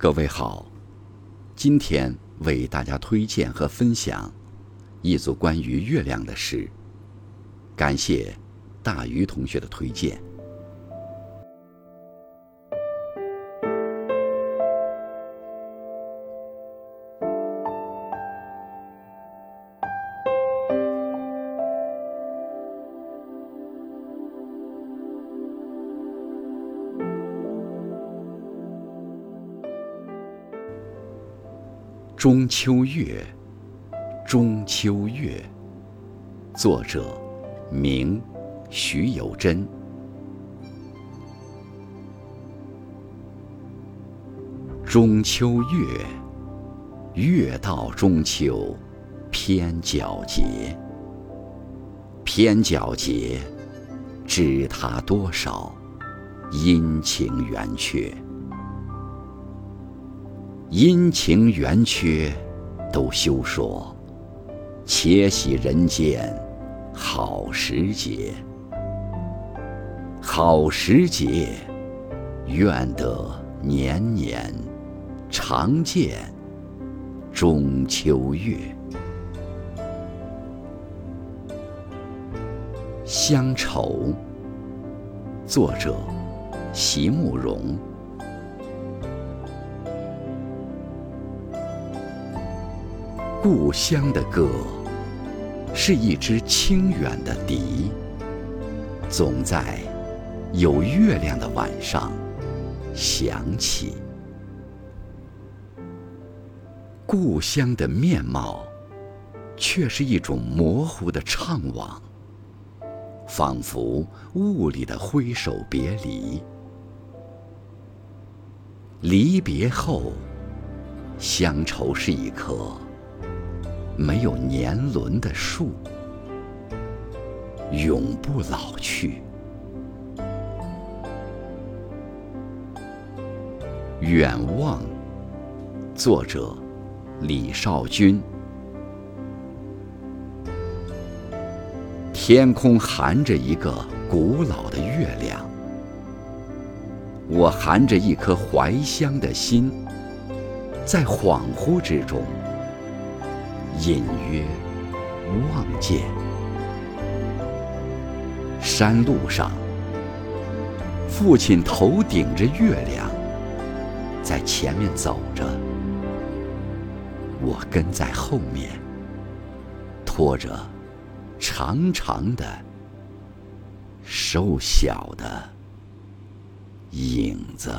各位好，今天为大家推荐和分享一组关于月亮的诗。感谢大鱼同学的推荐。中秋月，中秋月。作者：明，徐有贞。中秋月，月到中秋偏皎洁。偏皎洁，知它多少阴晴圆缺。阴晴圆缺，都休说。且喜人间好时节，好时节，愿得年年常见中秋月。乡愁，作者席慕容。故乡的歌，是一支清远的笛，总在有月亮的晚上响起。故乡的面貌，却是一种模糊的怅惘，仿佛雾里的挥手别离。离别后，乡愁是一颗。没有年轮的树，永不老去。远望，作者李少君。天空含着一个古老的月亮，我含着一颗怀乡的心，在恍惚之中。隐约望见山路上，父亲头顶着月亮，在前面走着，我跟在后面，拖着长长的、瘦小的影子。